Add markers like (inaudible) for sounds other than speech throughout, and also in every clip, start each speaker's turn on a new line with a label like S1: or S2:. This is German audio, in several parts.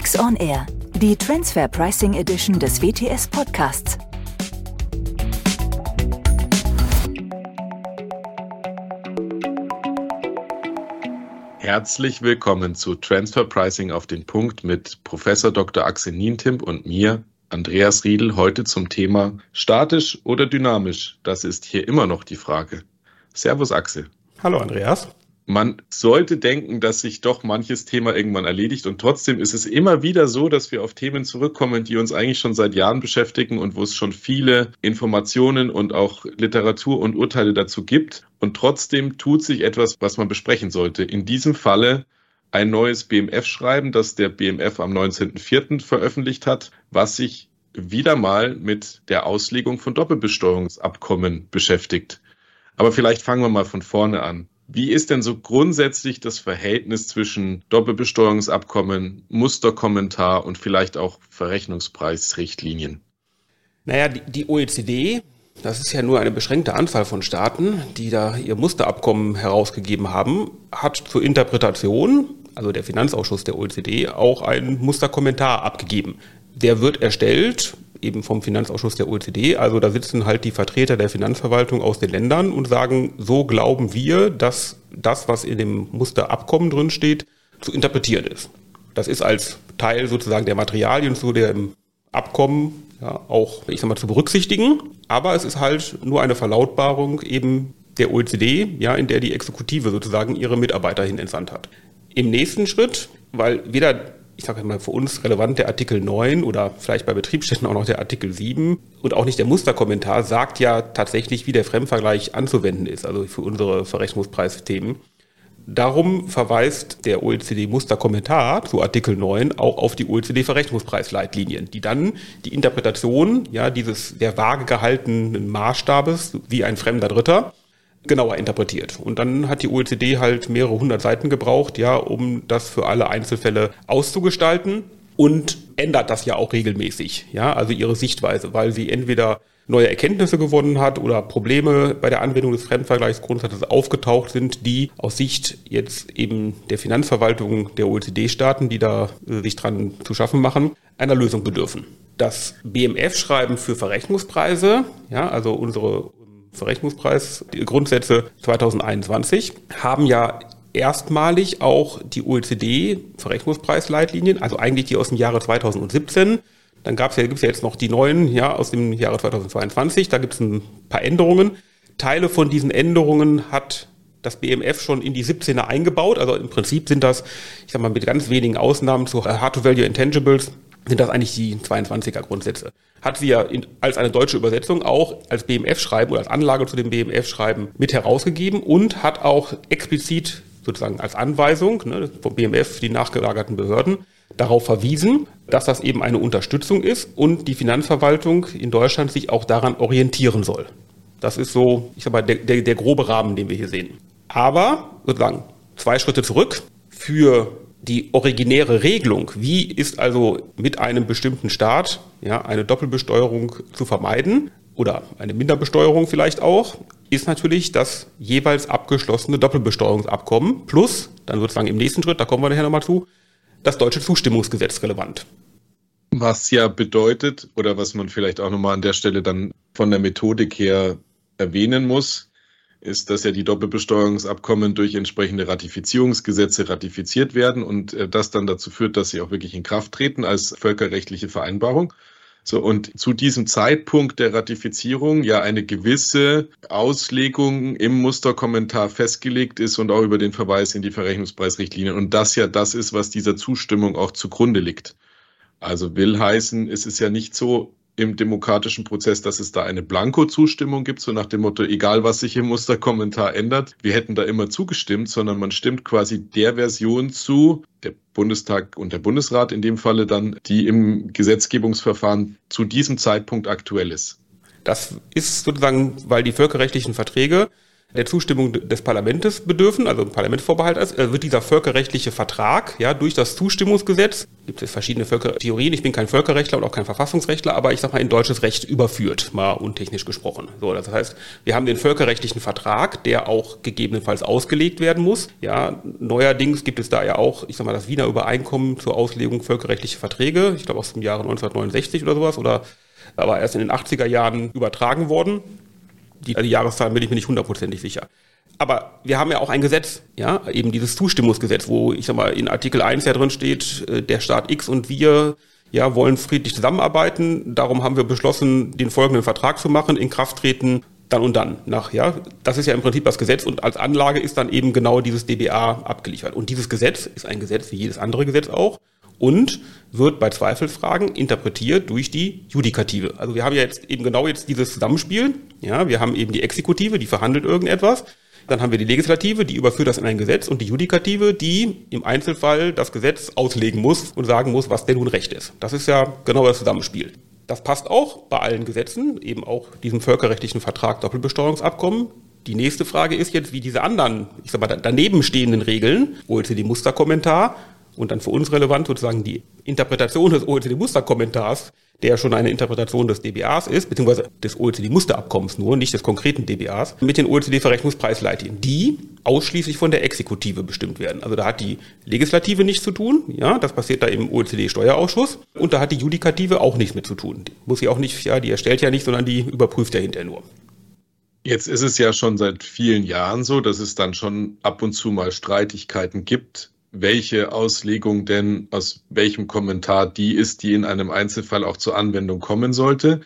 S1: Tax on Air, die Transfer Pricing Edition des WTS Podcasts.
S2: Herzlich willkommen zu Transfer Pricing auf den Punkt mit Professor Dr. Axel Nientimp und mir, Andreas Riedel, heute zum Thema statisch oder dynamisch. Das ist hier immer noch die Frage. Servus Axel.
S3: Hallo Andreas
S2: man sollte denken, dass sich doch manches Thema irgendwann erledigt und trotzdem ist es immer wieder so, dass wir auf Themen zurückkommen, die uns eigentlich schon seit Jahren beschäftigen und wo es schon viele Informationen und auch Literatur und Urteile dazu gibt und trotzdem tut sich etwas, was man besprechen sollte. In diesem Falle ein neues BMF-Schreiben, das der BMF am 19.04. veröffentlicht hat, was sich wieder mal mit der Auslegung von Doppelbesteuerungsabkommen beschäftigt. Aber vielleicht fangen wir mal von vorne an. Wie ist denn so grundsätzlich das Verhältnis zwischen Doppelbesteuerungsabkommen, Musterkommentar und vielleicht auch Verrechnungspreisrichtlinien?
S3: Naja, die, OECD, das ist ja nur eine beschränkte Anzahl von Staaten, die da ihr Musterabkommen herausgegeben haben, hat zur Interpretation, also der Finanzausschuss der OECD, auch einen Musterkommentar abgegeben. Der wird erstellt eben vom Finanzausschuss der OECD. Also da sitzen halt die Vertreter der Finanzverwaltung aus den Ländern und sagen, so glauben wir, dass das, was in dem Musterabkommen drin steht, zu interpretieren ist. Das ist als Teil sozusagen der Materialien zu dem Abkommen ja, auch, ich sag mal, zu berücksichtigen. Aber es ist halt nur eine Verlautbarung eben der OECD, ja, in der die Exekutive sozusagen ihre Mitarbeiter hin entsandt hat. Im nächsten Schritt, weil weder ich sage mal, für uns relevant der Artikel 9 oder vielleicht bei Betriebsstätten auch noch der Artikel 7 und auch nicht der Musterkommentar sagt ja tatsächlich, wie der Fremdvergleich anzuwenden ist, also für unsere Verrechnungspreisthemen. Darum verweist der OECD-Musterkommentar zu Artikel 9 auch auf die OECD-Verrechnungspreisleitlinien, die dann die Interpretation ja, dieses der vage gehaltenen Maßstabes wie ein fremder Dritter genauer interpretiert. Und dann hat die OECD halt mehrere hundert Seiten gebraucht, ja, um das für alle Einzelfälle auszugestalten und ändert das ja auch regelmäßig, ja, also ihre Sichtweise, weil sie entweder neue Erkenntnisse gewonnen hat oder Probleme bei der Anwendung des Fremdvergleichsgrundsatzes aufgetaucht sind, die aus Sicht jetzt eben der Finanzverwaltung der OECD-Staaten, die da äh, sich dran zu schaffen machen, einer Lösung bedürfen. Das BMF-Schreiben für Verrechnungspreise, ja, also unsere Verrechnungspreis, die Grundsätze 2021 haben ja erstmalig auch die OECD-Verrechnungspreisleitlinien, also eigentlich die aus dem Jahre 2017. Dann gab es ja, gibt's ja jetzt noch die neuen, ja, aus dem Jahre 2022. Da gibt es ein paar Änderungen. Teile von diesen Änderungen hat das BMF schon in die 17er eingebaut. Also im Prinzip sind das, ich sag mal, mit ganz wenigen Ausnahmen zu Hard-to-Value Intangibles sind das eigentlich die 22er Grundsätze. Hat sie ja in, als eine deutsche Übersetzung auch als BMF-Schreiben oder als Anlage zu dem BMF-Schreiben mit herausgegeben und hat auch explizit sozusagen als Anweisung ne, vom BMF, die nachgelagerten Behörden, darauf verwiesen, dass das eben eine Unterstützung ist und die Finanzverwaltung in Deutschland sich auch daran orientieren soll. Das ist so, ich sag mal, der, der, der grobe Rahmen, den wir hier sehen. Aber sozusagen zwei Schritte zurück. Für die originäre Regelung, wie ist also mit einem bestimmten Staat ja, eine Doppelbesteuerung zu vermeiden oder eine Minderbesteuerung vielleicht auch, ist natürlich das jeweils abgeschlossene Doppelbesteuerungsabkommen plus, dann sozusagen im nächsten Schritt, da kommen wir nachher nochmal zu, das deutsche Zustimmungsgesetz relevant.
S2: Was ja bedeutet, oder was man vielleicht auch nochmal an der Stelle dann von der Methodik her erwähnen muss, ist, dass ja die Doppelbesteuerungsabkommen durch entsprechende Ratifizierungsgesetze ratifiziert werden und äh, das dann dazu führt, dass sie auch wirklich in Kraft treten als völkerrechtliche Vereinbarung. So, und zu diesem Zeitpunkt der Ratifizierung ja eine gewisse Auslegung im Musterkommentar festgelegt ist und auch über den Verweis in die Verrechnungspreisrichtlinien. Und das ja das ist, was dieser Zustimmung auch zugrunde liegt. Also will heißen, es ist ja nicht so, im demokratischen Prozess, dass es da eine Blanko-Zustimmung gibt, so nach dem Motto, egal was sich im Musterkommentar ändert, wir hätten da immer zugestimmt, sondern man stimmt quasi der Version zu, der Bundestag und der Bundesrat in dem Falle dann, die im Gesetzgebungsverfahren zu diesem Zeitpunkt aktuell ist.
S3: Das ist sozusagen, weil die völkerrechtlichen Verträge der Zustimmung des Parlaments bedürfen, also ein Parlamentsvorbehalt ist, äh, wird dieser völkerrechtliche Vertrag ja durch das Zustimmungsgesetz, gibt es verschiedene Völkertheorien, ich bin kein Völkerrechtler und auch kein Verfassungsrechtler, aber ich sag mal in deutsches Recht überführt, mal untechnisch gesprochen. So, das heißt, wir haben den völkerrechtlichen Vertrag, der auch gegebenenfalls ausgelegt werden muss. Ja, neuerdings gibt es da ja auch, ich sag mal, das Wiener Übereinkommen zur Auslegung völkerrechtlicher Verträge, ich glaube aus dem Jahre 1969 oder sowas, oder aber erst in den 80er Jahren übertragen worden. Die, die Jahreszahlen bin ich mir nicht hundertprozentig sicher. Aber wir haben ja auch ein Gesetz, ja, eben dieses Zustimmungsgesetz, wo ich sag mal in Artikel 1 ja drin steht, äh, der Staat X und wir ja, wollen friedlich zusammenarbeiten. Darum haben wir beschlossen, den folgenden Vertrag zu machen, in Kraft treten dann und dann nach, ja. Das ist ja im Prinzip das Gesetz und als Anlage ist dann eben genau dieses DBA abgeliefert. Und dieses Gesetz ist ein Gesetz wie jedes andere Gesetz auch und wird bei Zweifelfragen interpretiert durch die Judikative. Also wir haben ja jetzt eben genau jetzt dieses Zusammenspiel. Ja, wir haben eben die Exekutive, die verhandelt irgendetwas. Dann haben wir die Legislative, die überführt das in ein Gesetz und die Judikative, die im Einzelfall das Gesetz auslegen muss und sagen muss, was denn nun Recht ist. Das ist ja genau das Zusammenspiel. Das passt auch bei allen Gesetzen, eben auch diesem völkerrechtlichen Vertrag Doppelbesteuerungsabkommen. Die nächste Frage ist jetzt, wie diese anderen, ich sag mal, daneben stehenden Regeln, OECD-Musterkommentar, und dann für uns relevant sozusagen die Interpretation des OECD-Musterkommentars, der schon eine Interpretation des DBAs ist, beziehungsweise des OECD-Musterabkommens nur, nicht des konkreten DBAs, mit den OECD-Verrechnungspreisleitlinien, die ausschließlich von der Exekutive bestimmt werden. Also da hat die Legislative nichts zu tun, ja, das passiert da im OECD-Steuerausschuss, und da hat die Judikative auch nichts mit zu tun. Die muss sie auch nicht, ja, die erstellt ja nicht, sondern die überprüft ja hinterher nur.
S2: Jetzt ist es ja schon seit vielen Jahren so, dass es dann schon ab und zu mal Streitigkeiten gibt welche Auslegung denn aus welchem Kommentar die ist, die in einem Einzelfall auch zur Anwendung kommen sollte.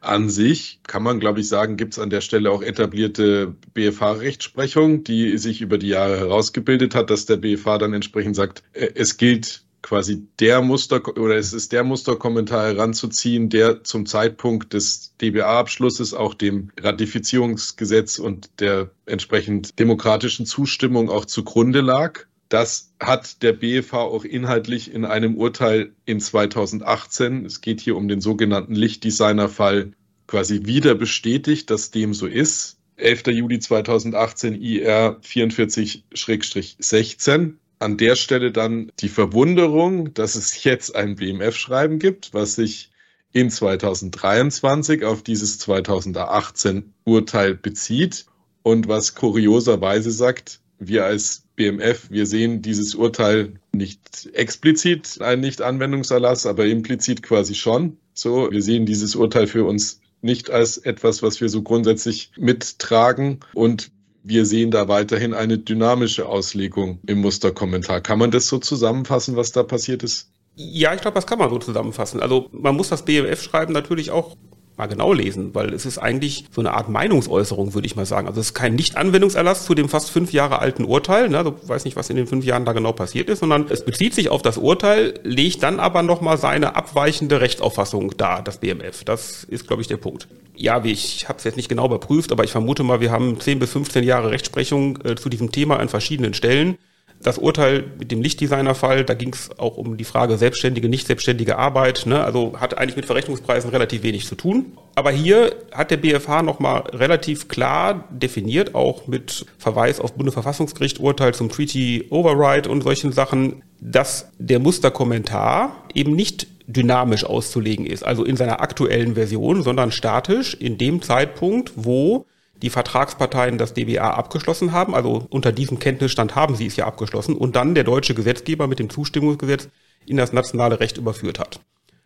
S2: An sich kann man, glaube ich, sagen, gibt es an der Stelle auch etablierte BFH-Rechtsprechung, die sich über die Jahre herausgebildet hat, dass der BFH dann entsprechend sagt, äh, es gilt quasi der Muster oder es ist der Musterkommentar heranzuziehen, der zum Zeitpunkt des DBA-Abschlusses auch dem Ratifizierungsgesetz und der entsprechend demokratischen Zustimmung auch zugrunde lag. Das hat der BFH auch inhaltlich in einem Urteil in 2018, es geht hier um den sogenannten Lichtdesigner-Fall, quasi wieder bestätigt, dass dem so ist. 11. Juli 2018 IR 44-16. An der Stelle dann die Verwunderung, dass es jetzt ein BMF-Schreiben gibt, was sich in 2023 auf dieses 2018 Urteil bezieht und was kurioserweise sagt, wir als BMF, wir sehen dieses Urteil nicht explizit ein Nicht-Anwendungserlass, aber implizit quasi schon. So, wir sehen dieses Urteil für uns nicht als etwas, was wir so grundsätzlich mittragen und wir sehen da weiterhin eine dynamische Auslegung im Musterkommentar. Kann man das so zusammenfassen, was da passiert ist?
S3: Ja, ich glaube, das kann man so zusammenfassen. Also man muss das BMF-Schreiben natürlich auch mal genau lesen, weil es ist eigentlich so eine Art Meinungsäußerung, würde ich mal sagen. Also es ist kein Nicht-Anwendungserlass zu dem fast fünf Jahre alten Urteil, ne? also weiß nicht, was in den fünf Jahren da genau passiert ist, sondern es bezieht sich auf das Urteil, legt dann aber nochmal seine abweichende Rechtsauffassung dar, das BMF. Das ist, glaube ich, der Punkt. Ja, ich habe es jetzt nicht genau überprüft, aber ich vermute mal, wir haben 10 bis 15 Jahre Rechtsprechung äh, zu diesem Thema an verschiedenen Stellen das Urteil mit dem Lichtdesigner-Fall, da ging es auch um die Frage selbstständige, nicht selbstständige Arbeit. Ne? Also hat eigentlich mit Verrechnungspreisen relativ wenig zu tun. Aber hier hat der BFH nochmal relativ klar definiert, auch mit Verweis auf Bundesverfassungsgericht Urteil zum Treaty Override und solchen Sachen, dass der Musterkommentar eben nicht dynamisch auszulegen ist, also in seiner aktuellen Version, sondern statisch in dem Zeitpunkt, wo die Vertragsparteien das DBA abgeschlossen haben, also unter diesem Kenntnisstand haben sie es ja abgeschlossen, und dann der deutsche Gesetzgeber mit dem Zustimmungsgesetz in das nationale Recht überführt hat.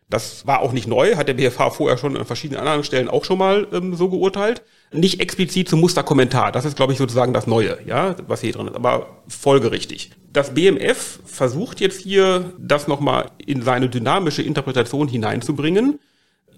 S3: Das war auch nicht neu, hat der BFH vorher schon an verschiedenen anderen Stellen auch schon mal ähm, so geurteilt. Nicht explizit zum Musterkommentar, das ist, glaube ich, sozusagen das Neue, ja, was hier drin ist, aber folgerichtig. Das BMF versucht jetzt hier, das nochmal in seine dynamische Interpretation hineinzubringen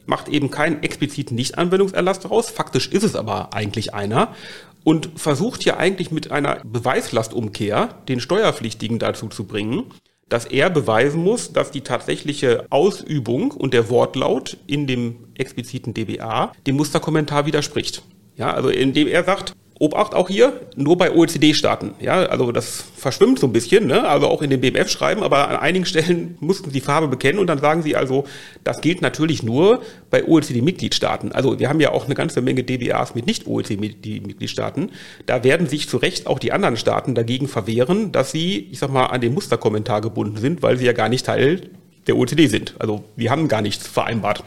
S3: macht eben keinen expliziten Nichtanwendungserlass daraus. Faktisch ist es aber eigentlich einer und versucht hier eigentlich mit einer Beweislastumkehr den Steuerpflichtigen dazu zu bringen, dass er beweisen muss, dass die tatsächliche Ausübung und der Wortlaut in dem expliziten DBA dem Musterkommentar widerspricht. Ja, also indem er sagt, Obacht auch hier, nur bei OECD-Staaten. Ja, also das verschwimmt so ein bisschen, ne? also auch in dem BMF-Schreiben, aber an einigen Stellen (laughs) mussten sie Farbe bekennen und dann sagen sie also, das gilt natürlich nur bei OECD-Mitgliedstaaten. Also wir haben ja auch eine ganze Menge DBAs mit nicht-OECD-Mitgliedstaaten. Da werden sich zu Recht auch die anderen Staaten dagegen verwehren, dass sie, ich sag mal, an den Musterkommentar gebunden sind, weil sie ja gar nicht Teil der OECD sind. Also wir haben gar nichts vereinbart.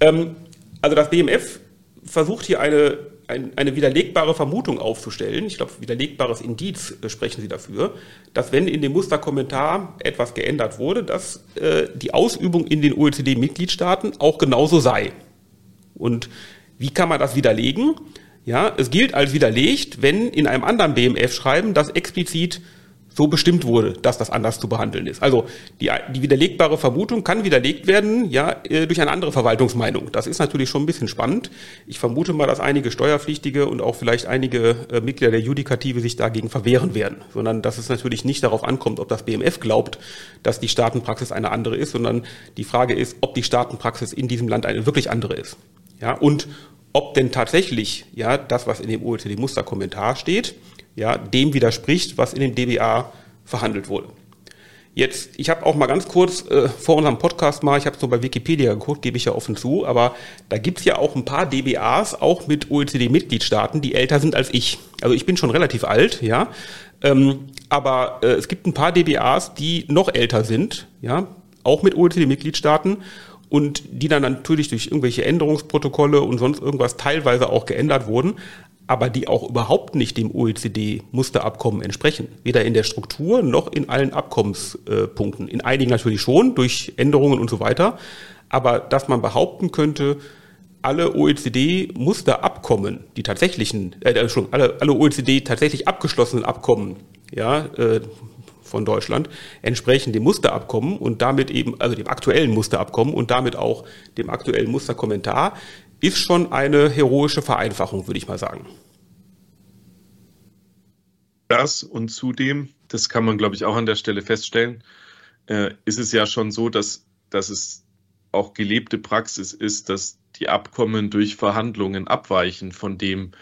S3: Ähm, also das BMF versucht hier eine ein, eine widerlegbare Vermutung aufzustellen, ich glaube, widerlegbares Indiz äh, sprechen Sie dafür, dass wenn in dem Musterkommentar etwas geändert wurde, dass äh, die Ausübung in den OECD-Mitgliedstaaten auch genauso sei. Und wie kann man das widerlegen? Ja, es gilt als widerlegt, wenn in einem anderen BMF-Schreiben das explizit so bestimmt wurde, dass das anders zu behandeln ist. Also die, die widerlegbare Vermutung kann widerlegt werden, ja, äh, durch eine andere Verwaltungsmeinung. Das ist natürlich schon ein bisschen spannend. Ich vermute mal, dass einige Steuerpflichtige und auch vielleicht einige äh, Mitglieder der Judikative sich dagegen verwehren werden, sondern dass es natürlich nicht darauf ankommt, ob das BMF glaubt, dass die Staatenpraxis eine andere ist, sondern die Frage ist, ob die Staatenpraxis in diesem Land eine wirklich andere ist. Ja, und ob denn tatsächlich ja das, was in dem OECD-Musterkommentar steht, ja, dem widerspricht, was in dem DBA verhandelt wurde. Jetzt, ich habe auch mal ganz kurz äh, vor unserem Podcast mal, ich habe es nur bei Wikipedia geguckt, gebe ich ja offen zu, aber da gibt's ja auch ein paar DBAs, auch mit OECD-Mitgliedstaaten, die älter sind als ich. Also ich bin schon relativ alt, ja, ähm, aber äh, es gibt ein paar DBAs, die noch älter sind, ja, auch mit OECD-Mitgliedstaaten und die dann natürlich durch irgendwelche Änderungsprotokolle und sonst irgendwas teilweise auch geändert wurden aber die auch überhaupt nicht dem OECD-Musterabkommen entsprechen. Weder in der Struktur noch in allen Abkommenspunkten. In einigen natürlich schon, durch Änderungen und so weiter. Aber dass man behaupten könnte, alle OECD-Musterabkommen, die tatsächlichen, äh, schon alle, alle OECD tatsächlich abgeschlossenen Abkommen, ja, äh, von Deutschland entsprechen dem Musterabkommen und damit eben, also dem aktuellen Musterabkommen und damit auch dem aktuellen Musterkommentar, ist schon eine heroische Vereinfachung, würde ich mal sagen.
S2: Das und zudem, das kann man, glaube ich, auch an der Stelle feststellen, äh, ist es ja schon so, dass, dass es auch gelebte Praxis ist, dass die Abkommen durch Verhandlungen abweichen von dem,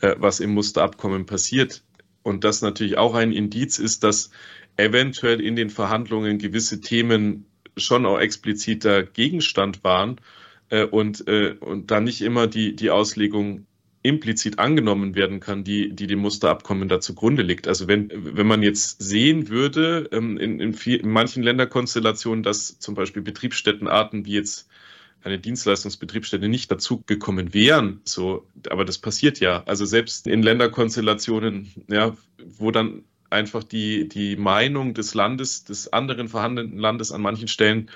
S2: äh, was im Musterabkommen passiert. Und das natürlich auch ein Indiz ist, dass eventuell in den Verhandlungen gewisse Themen schon auch expliziter Gegenstand waren äh, und, äh, und da nicht immer die, die Auslegung implizit angenommen werden kann, die, die dem Musterabkommen da zugrunde liegt. Also wenn, wenn man jetzt sehen würde, ähm, in, in, viel, in manchen Länderkonstellationen, dass zum Beispiel Betriebsstättenarten wie jetzt eine Dienstleistungsbetriebsstätte nicht dazugekommen wären, so, aber das passiert ja. Also selbst in Länderkonstellationen, ja, wo dann einfach die, die Meinung des Landes, des anderen vorhandenen Landes an manchen Stellen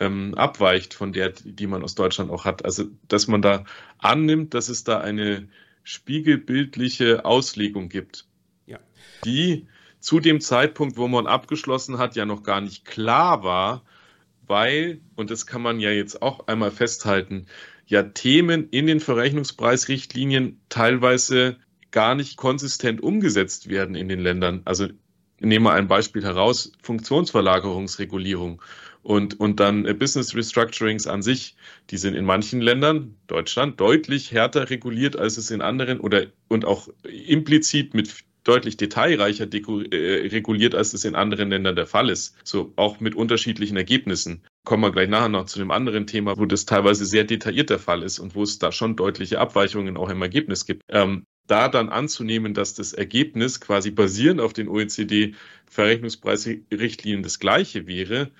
S2: ähm, abweicht von der, die man aus Deutschland auch hat. Also, dass man da annimmt, dass es da eine spiegelbildliche Auslegung gibt, ja. die zu dem Zeitpunkt, wo man abgeschlossen hat, ja noch gar nicht klar war, weil, und das kann man ja jetzt auch einmal festhalten, ja Themen in den Verrechnungspreisrichtlinien teilweise gar nicht konsistent umgesetzt werden in den Ländern. Also nehmen wir ein Beispiel heraus, Funktionsverlagerungsregulierung und, und dann äh, Business Restructurings an sich, die sind in manchen Ländern, Deutschland, deutlich härter reguliert, als es in anderen oder und auch implizit mit deutlich detailreicher äh, reguliert, als es in anderen Ländern der Fall ist. So auch mit unterschiedlichen Ergebnissen. Kommen wir gleich nachher noch zu einem anderen Thema, wo das teilweise sehr detailliert der Fall ist und wo es da schon deutliche Abweichungen auch im Ergebnis gibt. Ähm, da dann anzunehmen, dass das Ergebnis quasi basierend auf den OECD-Verrechnungspreisrichtlinien das gleiche wäre,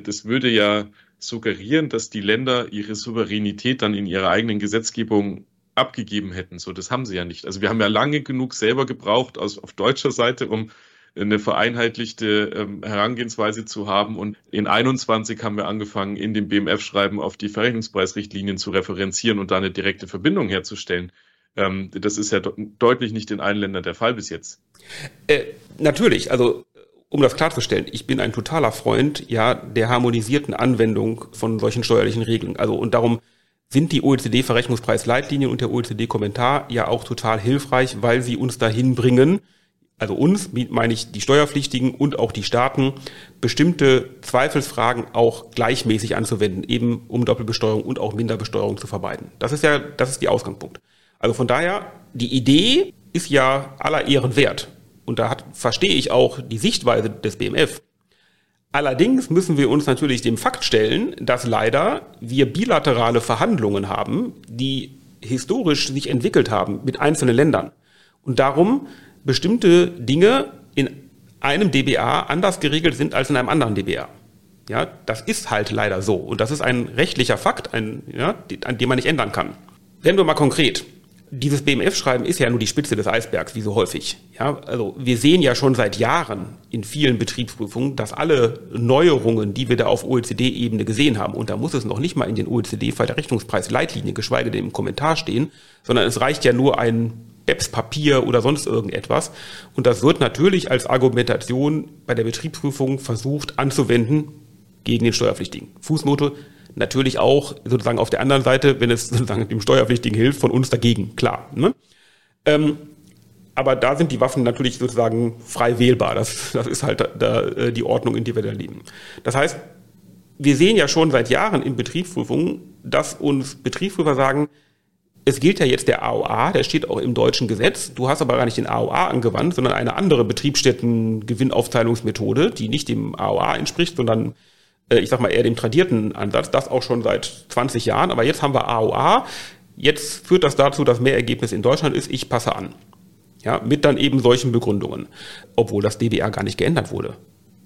S2: das würde ja suggerieren, dass die Länder ihre Souveränität dann in ihrer eigenen Gesetzgebung abgegeben hätten. So, das haben sie ja nicht. Also wir haben ja lange genug selber gebraucht aus, auf deutscher Seite, um eine vereinheitlichte ähm, Herangehensweise zu haben. Und in 21 haben wir angefangen, in dem BMF-Schreiben auf die Verrechnungspreisrichtlinien zu referenzieren und da eine direkte Verbindung herzustellen. Ähm, das ist ja deutlich nicht in allen Ländern der Fall bis jetzt.
S3: Äh, natürlich, also um das klarzustellen, ich bin ein totaler Freund ja der harmonisierten Anwendung von solchen steuerlichen Regeln. Also und darum sind die OECD-Verrechnungspreisleitlinien und der OECD-Kommentar ja auch total hilfreich, weil sie uns dahin bringen, also uns, meine ich die Steuerpflichtigen und auch die Staaten, bestimmte Zweifelsfragen auch gleichmäßig anzuwenden, eben um Doppelbesteuerung und auch Minderbesteuerung zu vermeiden. Das ist ja, das ist die Ausgangspunkt. Also von daher, die Idee ist ja aller Ehren wert. Und da hat, verstehe ich auch die Sichtweise des BMF. Allerdings müssen wir uns natürlich dem Fakt stellen, dass leider wir bilaterale Verhandlungen haben, die historisch sich entwickelt haben mit einzelnen Ländern. Und darum bestimmte Dinge in einem DBA anders geregelt sind als in einem anderen DBA. Ja, das ist halt leider so. Und das ist ein rechtlicher Fakt, ein, ja, an dem man nicht ändern kann. Werden wir mal konkret dieses BMF-Schreiben ist ja nur die Spitze des Eisbergs, wie so häufig. Ja, also wir sehen ja schon seit Jahren in vielen Betriebsprüfungen, dass alle Neuerungen, die wir da auf OECD-Ebene gesehen haben, und da muss es noch nicht mal in den OECD-Verrechnungspreis-Leitlinien, geschweige denn im Kommentar stehen, sondern es reicht ja nur ein BEPS-Papier oder sonst irgendetwas. Und das wird natürlich als Argumentation bei der Betriebsprüfung versucht anzuwenden gegen den Steuerpflichtigen. Fußnote, Natürlich auch sozusagen auf der anderen Seite, wenn es sozusagen dem Steuerpflichtigen hilft, von uns dagegen, klar. Ne? Ähm, aber da sind die Waffen natürlich sozusagen frei wählbar. Das, das ist halt da, äh, die Ordnung, in der wir da leben. Das heißt, wir sehen ja schon seit Jahren in Betriebsprüfungen, dass uns Betriebsprüfer sagen, es gilt ja jetzt der AOA, der steht auch im deutschen Gesetz. Du hast aber gar nicht den AOA angewandt, sondern eine andere Betriebsstätten-Gewinnaufteilungsmethode, die nicht dem AOA entspricht, sondern ich sag mal eher dem tradierten Ansatz, das auch schon seit 20 Jahren, aber jetzt haben wir AOA. Jetzt führt das dazu, dass mehr Ergebnis in Deutschland ist, ich passe an. Ja, mit dann eben solchen Begründungen, obwohl das DBR gar nicht geändert wurde.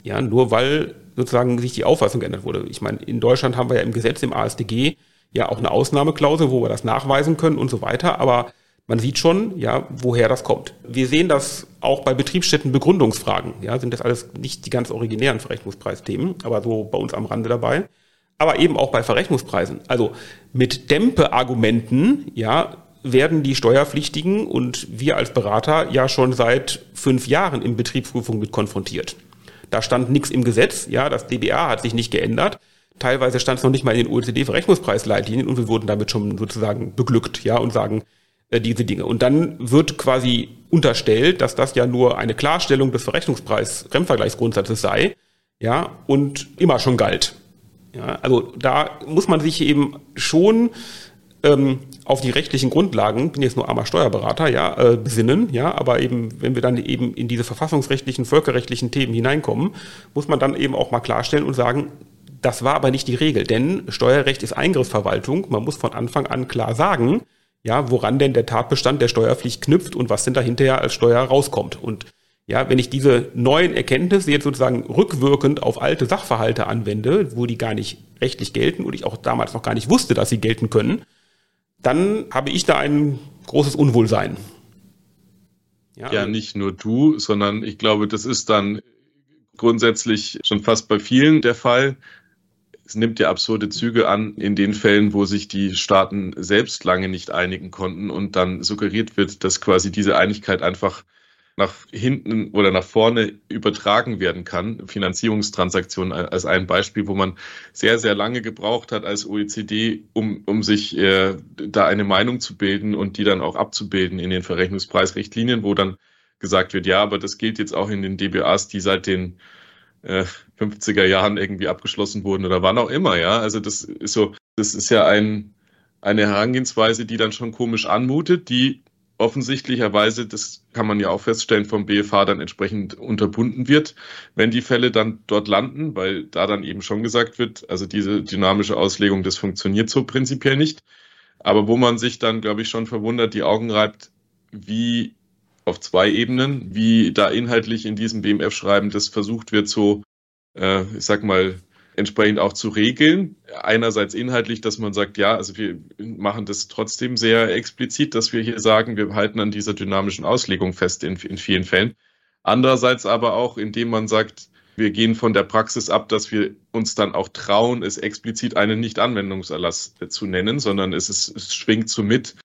S3: Ja, nur weil sozusagen sich die Auffassung geändert wurde. Ich meine, in Deutschland haben wir ja im Gesetz, im ASDG, ja auch eine Ausnahmeklausel, wo wir das nachweisen können und so weiter, aber man sieht schon, ja, woher das kommt. Wir sehen das auch bei Betriebsstätten Begründungsfragen. Ja, sind das alles nicht die ganz originären Verrechnungspreisthemen, aber so bei uns am Rande dabei. Aber eben auch bei Verrechnungspreisen. Also mit Dämpe-Argumenten, ja, werden die Steuerpflichtigen und wir als Berater ja schon seit fünf Jahren in Betriebsprüfung mit konfrontiert. Da stand nichts im Gesetz, ja, das DBA hat sich nicht geändert. Teilweise stand es noch nicht mal in den OECD-Verrechnungspreisleitlinien und wir wurden damit schon sozusagen beglückt, ja, und sagen, äh, diese Dinge. Und dann wird quasi unterstellt, dass das ja nur eine Klarstellung des Verrechnungspreis-Fremdvergleichsgrundsatzes sei, ja, und immer schon galt. Ja, also da muss man sich eben schon ähm, auf die rechtlichen Grundlagen, bin jetzt nur armer Steuerberater, ja, äh, besinnen, ja, aber eben, wenn wir dann eben in diese verfassungsrechtlichen, völkerrechtlichen Themen hineinkommen, muss man dann eben auch mal klarstellen und sagen, das war aber nicht die Regel, denn Steuerrecht ist Eingriffsverwaltung. Man muss von Anfang an klar sagen, ja, woran denn der Tatbestand der Steuerpflicht knüpft und was denn da hinterher als Steuer rauskommt. Und ja, wenn ich diese neuen Erkenntnisse jetzt sozusagen rückwirkend auf alte Sachverhalte anwende, wo die gar nicht rechtlich gelten und ich auch damals noch gar nicht wusste, dass sie gelten können, dann habe ich da ein großes Unwohlsein.
S2: Ja, ja nicht nur du, sondern ich glaube, das ist dann grundsätzlich schon fast bei vielen der Fall, es nimmt ja absurde Züge an in den Fällen, wo sich die Staaten selbst lange nicht einigen konnten und dann suggeriert wird, dass quasi diese Einigkeit einfach nach hinten oder nach vorne übertragen werden kann. Finanzierungstransaktionen als ein Beispiel, wo man sehr, sehr lange gebraucht hat als OECD, um, um sich äh, da eine Meinung zu bilden und die dann auch abzubilden in den Verrechnungspreisrichtlinien, wo dann gesagt wird, ja, aber das gilt jetzt auch in den DBAs, die seit den 50er äh, Jahren irgendwie abgeschlossen wurden oder wann auch immer, ja. Also das ist so, das ist ja ein, eine Herangehensweise, die dann schon komisch anmutet, die offensichtlicherweise, das kann man ja auch feststellen, vom BFH dann entsprechend unterbunden wird, wenn die Fälle dann dort landen, weil da dann eben schon gesagt wird, also diese dynamische Auslegung, das funktioniert so prinzipiell nicht. Aber wo man sich dann, glaube ich, schon verwundert, die Augen reibt, wie auf zwei Ebenen, wie da inhaltlich in diesem BMF-Schreiben das versucht wird, so, äh, ich sag mal, entsprechend auch zu regeln. Einerseits inhaltlich, dass man sagt, ja, also wir machen das trotzdem sehr explizit, dass wir hier sagen, wir halten an dieser dynamischen Auslegung fest in, in vielen Fällen. Andererseits aber auch, indem man sagt, wir gehen von der Praxis ab, dass wir uns dann auch trauen, es explizit einen Nicht-Anwendungserlass zu nennen, sondern es, ist, es schwingt so mit,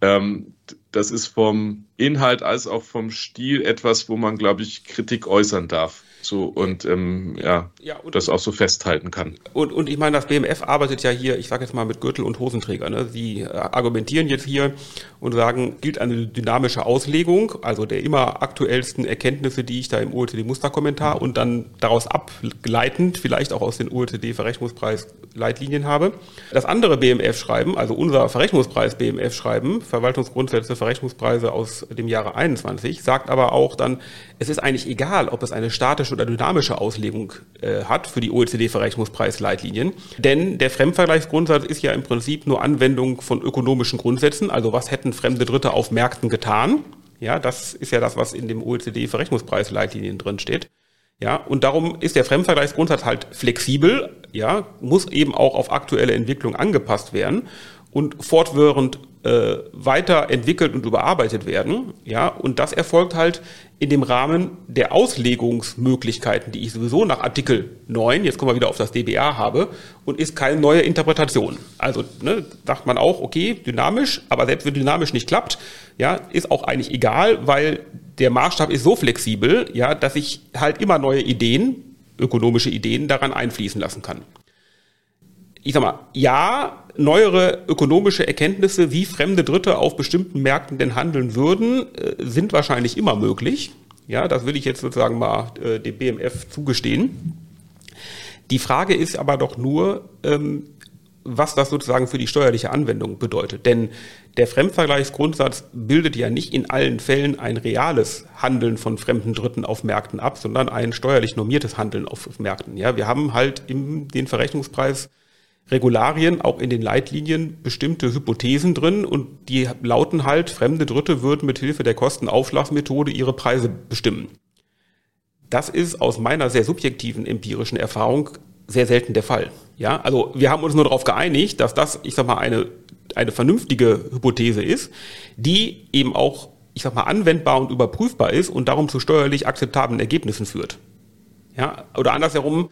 S2: ähm, das ist vom Inhalt als auch vom Stil etwas, wo man, glaube ich, Kritik äußern darf. So und ähm, ja, ja und, das auch so festhalten kann.
S3: Und, und ich meine, das BMF arbeitet ja hier, ich sage jetzt mal mit Gürtel und Hosenträger. Ne? Sie äh, argumentieren jetzt hier und sagen, gilt eine dynamische Auslegung, also der immer aktuellsten Erkenntnisse, die ich da im OECD-Musterkommentar und dann daraus abgleitend vielleicht auch aus den OECD-Verrechnungspreis-Leitlinien habe. Das andere BMF-Schreiben, also unser Verrechnungspreis-BMF-Schreiben, Verwaltungsgrundsätze, Verrechnungspreise aus dem Jahre 21, sagt aber auch dann, es ist eigentlich egal, ob es eine statische oder dynamische Auslegung äh, hat für die OECD-Verrechnungspreisleitlinien. Denn der Fremdvergleichsgrundsatz ist ja im Prinzip nur Anwendung von ökonomischen Grundsätzen. Also was hätten fremde Dritte auf Märkten getan? Ja, das ist ja das, was in dem OECD-Verrechnungspreisleitlinien drin steht. Ja, und darum ist der Fremdvergleichsgrundsatz halt flexibel, ja, muss eben auch auf aktuelle Entwicklung angepasst werden und fortwährend äh, weiterentwickelt und überarbeitet werden. Ja, und das erfolgt halt in dem Rahmen der Auslegungsmöglichkeiten, die ich sowieso nach Artikel 9, jetzt kommen wir wieder auf das DBA habe, und ist keine neue Interpretation. Also ne, sagt man auch, okay, dynamisch, aber selbst wenn dynamisch nicht klappt, ja, ist auch eigentlich egal, weil der Maßstab ist so flexibel, ja, dass ich halt immer neue Ideen, ökonomische Ideen daran einfließen lassen kann ich sag mal, ja, neuere ökonomische Erkenntnisse, wie fremde Dritte auf bestimmten Märkten denn handeln würden, äh, sind wahrscheinlich immer möglich. Ja, das will ich jetzt sozusagen mal äh, dem BMF zugestehen. Die Frage ist aber doch nur, ähm, was das sozusagen für die steuerliche Anwendung bedeutet. Denn der Fremdvergleichsgrundsatz bildet ja nicht in allen Fällen ein reales Handeln von fremden Dritten auf Märkten ab, sondern ein steuerlich normiertes Handeln auf Märkten. Ja, wir haben halt im den Verrechnungspreis Regularien, auch in den Leitlinien, bestimmte Hypothesen drin und die lauten halt, fremde Dritte würden mit Hilfe der Kostenaufschlagsmethode ihre Preise bestimmen. Das ist aus meiner sehr subjektiven empirischen Erfahrung sehr selten der Fall. Ja, also wir haben uns nur darauf geeinigt, dass das, ich sag mal, eine, eine vernünftige Hypothese ist, die eben auch, ich sag mal, anwendbar und überprüfbar ist und darum zu steuerlich akzeptablen Ergebnissen führt. Ja, oder andersherum,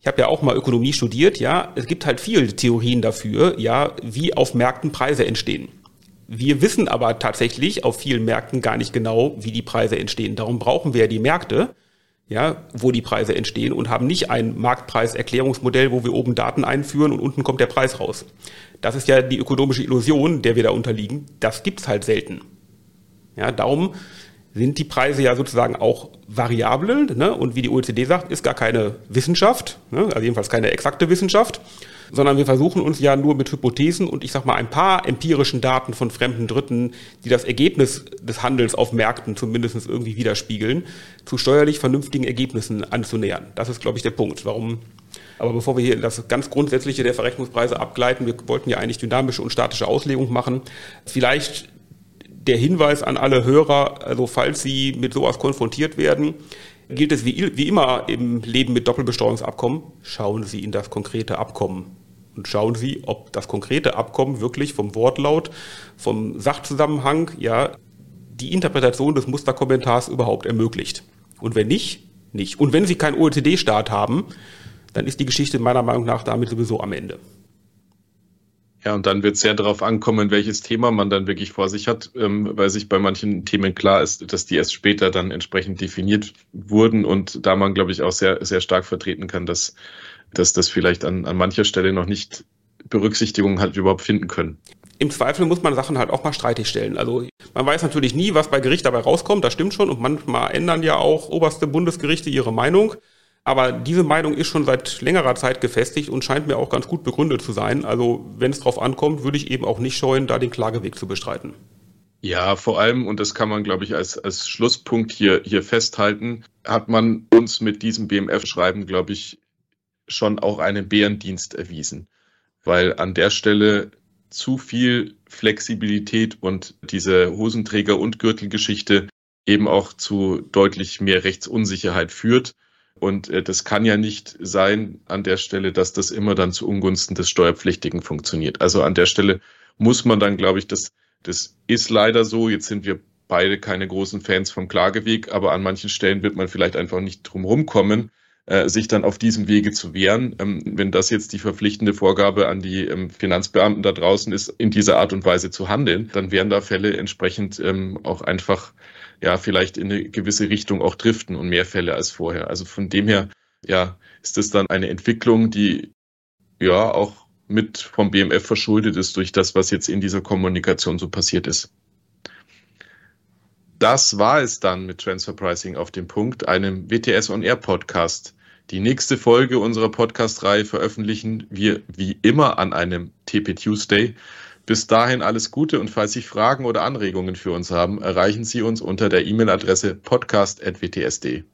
S3: ich habe ja auch mal Ökonomie studiert, ja, es gibt halt viele Theorien dafür, ja, wie auf Märkten Preise entstehen. Wir wissen aber tatsächlich auf vielen Märkten gar nicht genau, wie die Preise entstehen. Darum brauchen wir ja die Märkte, ja, wo die Preise entstehen und haben nicht ein Marktpreiserklärungsmodell, wo wir oben Daten einführen und unten kommt der Preis raus. Das ist ja die ökonomische Illusion, der wir da unterliegen. Das gibt's halt selten. Ja, darum sind die Preise ja sozusagen auch variabel. Ne? Und wie die OECD sagt, ist gar keine Wissenschaft, ne? also jedenfalls keine exakte Wissenschaft, sondern wir versuchen uns ja nur mit Hypothesen und ich sag mal ein paar empirischen Daten von fremden Dritten, die das Ergebnis des Handels auf Märkten zumindest irgendwie widerspiegeln, zu steuerlich vernünftigen Ergebnissen anzunähern. Das ist, glaube ich, der Punkt, warum aber bevor wir hier das ganz Grundsätzliche der Verrechnungspreise abgleiten, wir wollten ja eigentlich dynamische und statische Auslegung machen. Vielleicht der Hinweis an alle Hörer, also falls Sie mit sowas konfrontiert werden, gilt es wie, wie immer im Leben mit Doppelbesteuerungsabkommen, schauen Sie in das konkrete Abkommen und schauen Sie, ob das konkrete Abkommen wirklich vom Wortlaut, vom Sachzusammenhang, ja, die Interpretation des Musterkommentars überhaupt ermöglicht. Und wenn nicht, nicht. Und wenn Sie keinen OECD-Staat haben, dann ist die Geschichte meiner Meinung nach damit sowieso am Ende.
S2: Ja, und dann wird es sehr darauf ankommen, welches Thema man dann wirklich vor sich hat, ähm, weil sich bei manchen Themen klar ist, dass die erst später dann entsprechend definiert wurden und da man, glaube ich, auch sehr, sehr stark vertreten kann, dass, dass das vielleicht an, an mancher Stelle noch nicht Berücksichtigung hat überhaupt finden können.
S3: Im Zweifel muss man Sachen halt auch mal streitig stellen. Also man weiß natürlich nie, was bei Gericht dabei rauskommt, das stimmt schon. Und manchmal ändern ja auch oberste Bundesgerichte ihre Meinung. Aber diese Meinung ist schon seit längerer Zeit gefestigt und scheint mir auch ganz gut begründet zu sein. Also wenn es drauf ankommt, würde ich eben auch nicht scheuen, da den Klageweg zu bestreiten.
S2: Ja, vor allem, und das kann man, glaube ich, als, als Schlusspunkt hier, hier festhalten, hat man uns mit diesem BMF-Schreiben, glaube ich, schon auch einen Bärendienst erwiesen. Weil an der Stelle zu viel Flexibilität und diese Hosenträger- und Gürtelgeschichte eben auch zu deutlich mehr Rechtsunsicherheit führt und äh, das kann ja nicht sein an der Stelle, dass das immer dann zu Ungunsten des Steuerpflichtigen funktioniert. Also an der Stelle muss man dann, glaube ich, das, das ist leider so. Jetzt sind wir beide keine großen Fans vom Klageweg, aber an manchen Stellen wird man vielleicht einfach nicht drum rumkommen, äh, sich dann auf diesem Wege zu wehren. Ähm, wenn das jetzt die verpflichtende Vorgabe an die ähm, Finanzbeamten da draußen ist, in dieser Art und Weise zu handeln, dann wären da Fälle entsprechend ähm, auch einfach ja vielleicht in eine gewisse Richtung auch driften und mehr Fälle als vorher. Also von dem her, ja, ist das dann eine Entwicklung, die ja auch mit vom BMF verschuldet ist durch das, was jetzt in dieser Kommunikation so passiert ist. Das war es dann mit Transfer Pricing auf dem Punkt, einem WTS On Air Podcast. Die nächste Folge unserer Podcast-Reihe veröffentlichen wir wie immer an einem TP Tuesday. Bis dahin alles Gute und falls Sie Fragen oder Anregungen für uns haben, erreichen Sie uns unter der E-Mail-Adresse podcast.wtsd.